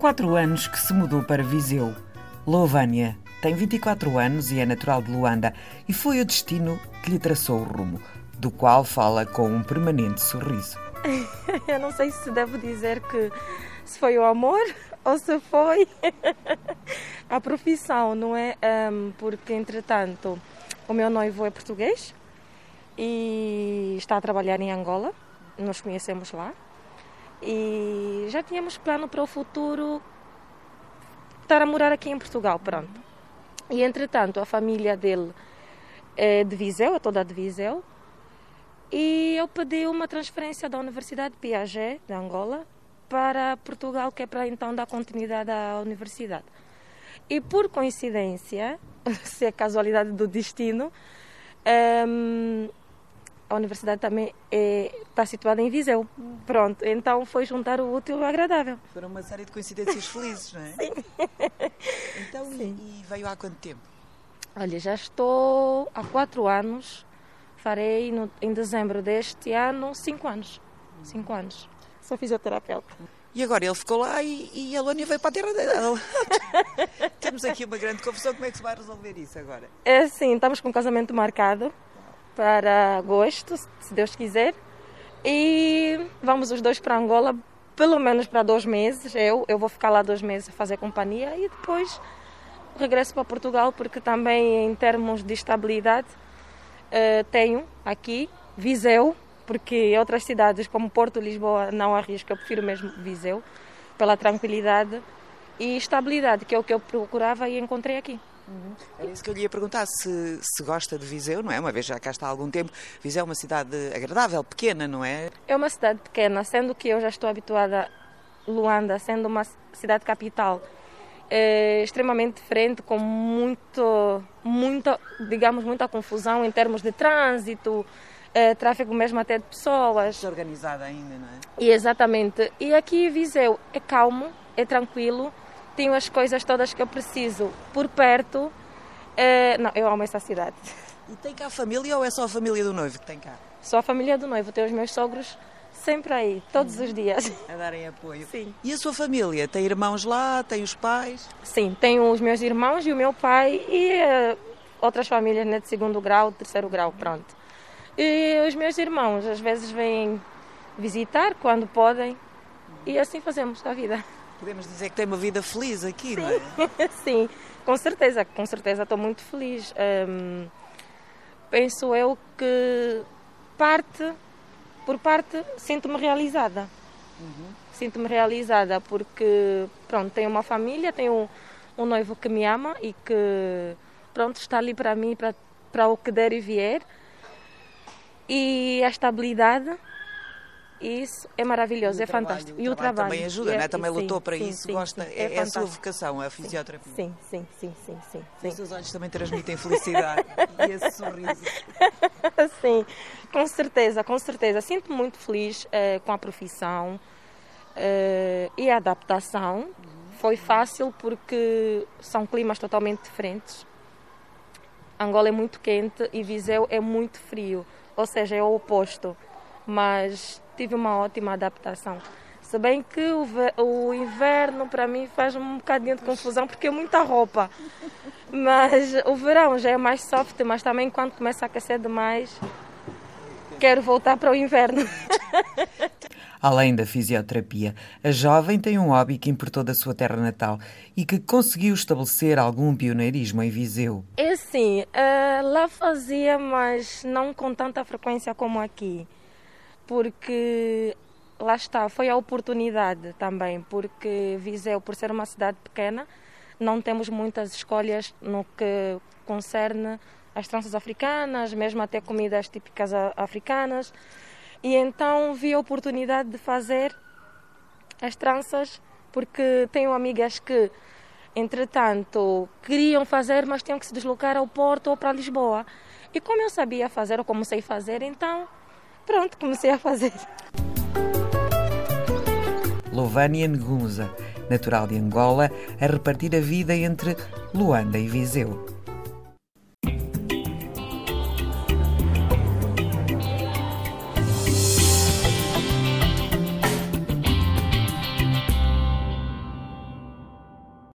quatro anos que se mudou para Viseu. Louvânia tem 24 anos e é natural de Luanda e foi o destino que lhe traçou o rumo, do qual fala com um permanente sorriso. Eu não sei se devo dizer que se foi o amor ou se foi a profissão, não é? Porque, entretanto, o meu noivo é português e está a trabalhar em Angola. Nos conhecemos lá. E já tínhamos plano para o futuro estar a morar aqui em Portugal, pronto. E entretanto, a família dele é de Viseu, é toda de Viseu. E eu pedi uma transferência da Universidade de Piaget, de Angola, para Portugal, que é para então dar continuidade à universidade. E por coincidência, se é casualidade do destino, um, a universidade também é, está situada em Viseu. Pronto, então foi juntar o útil ao agradável. Foram uma série de coincidências felizes, não é? Sim. Então, Sim. E, e veio há quanto tempo? Olha, já estou há quatro anos. Farei no, em dezembro deste ano cinco anos. Cinco anos. Sou fisioterapeuta. E agora ele ficou lá e, e a Lônia veio para a terra dela. Temos aqui uma grande confusão. Como é que se vai resolver isso agora? É sim, estamos com um casamento marcado para agosto, se Deus quiser. E vamos os dois para Angola, pelo menos para dois meses. Eu, eu vou ficar lá dois meses a fazer companhia e depois regresso para Portugal, porque também em termos de estabilidade uh, tenho aqui Viseu, porque outras cidades como Porto, Lisboa não arrisco, eu prefiro mesmo Viseu, pela tranquilidade e estabilidade, que é o que eu procurava e encontrei aqui. Uhum. Era isso que eu lhe ia perguntar, se, se gosta de Viseu, não é? Uma vez já cá está há algum tempo. Viseu é uma cidade agradável, pequena, não é? É uma cidade pequena, sendo que eu já estou habituada Luanda, sendo uma cidade capital, é extremamente diferente, com muito, muita, digamos, muita confusão em termos de trânsito, é, tráfego mesmo até de pessoas. Desorganizada ainda, não é? E exatamente. E aqui Viseu é calmo, é tranquilo, tenho as coisas todas que eu preciso por perto. É, não, eu amo essa cidade. E tem cá a família ou é só a família do noivo que tem cá? Só a família do noivo, tenho os meus sogros sempre aí, todos os dias. A darem apoio. Sim. E a sua família? Tem irmãos lá? Tem os pais? Sim, tenho os meus irmãos e o meu pai e uh, outras famílias né, de segundo grau, terceiro grau, pronto. E os meus irmãos às vezes vêm visitar quando podem e assim fazemos a vida. Podemos dizer que tem uma vida feliz aqui, Sim. não é? Sim, com certeza, com certeza estou muito feliz. Um, penso eu que parte, por parte, sinto-me realizada. Uhum. Sinto-me realizada porque, pronto, tenho uma família, tenho um, um noivo que me ama e que, pronto, está ali para mim, para, para o que der e vier. E a estabilidade isso é maravilhoso, é trabalho, fantástico. E o trabalho também ajuda, é, né? também sim, lutou para sim, isso, sim, gosta, é, é, a sua vocação, é a fisioterapia. Sim, sim, sim, sim, sim. Os seus olhos também transmitem felicidade e esse sorriso. sim, com certeza, com certeza. Sinto-me muito feliz uh, com a profissão uh, e a adaptação. Foi fácil porque são climas totalmente diferentes. Angola é muito quente e Viseu é muito frio, ou seja, é o oposto. Mas tive uma ótima adaptação. Se bem que o, inverno para mim faz um bocadinho de confusão porque é muita roupa. Mas o verão já é mais soft, mas também quando começa a aquecer demais, quero voltar para o inverno. Além da fisioterapia, a jovem tem um hobby que importou da sua terra natal e que conseguiu estabelecer algum pioneirismo em Viseu. É sim, uh, lá fazia, mas não com tanta frequência como aqui porque lá está, foi a oportunidade também, porque Viseu, por ser uma cidade pequena, não temos muitas escolhas no que concerne as tranças africanas, mesmo até comidas típicas africanas. E então vi a oportunidade de fazer as tranças, porque tenho amigas que, entretanto, queriam fazer, mas tinham que se deslocar ao Porto ou para Lisboa. E como eu sabia fazer, ou como sei fazer, então pronto, comecei a fazer. Lovânia Negunza, natural de Angola, a repartir a vida entre Luanda e Viseu.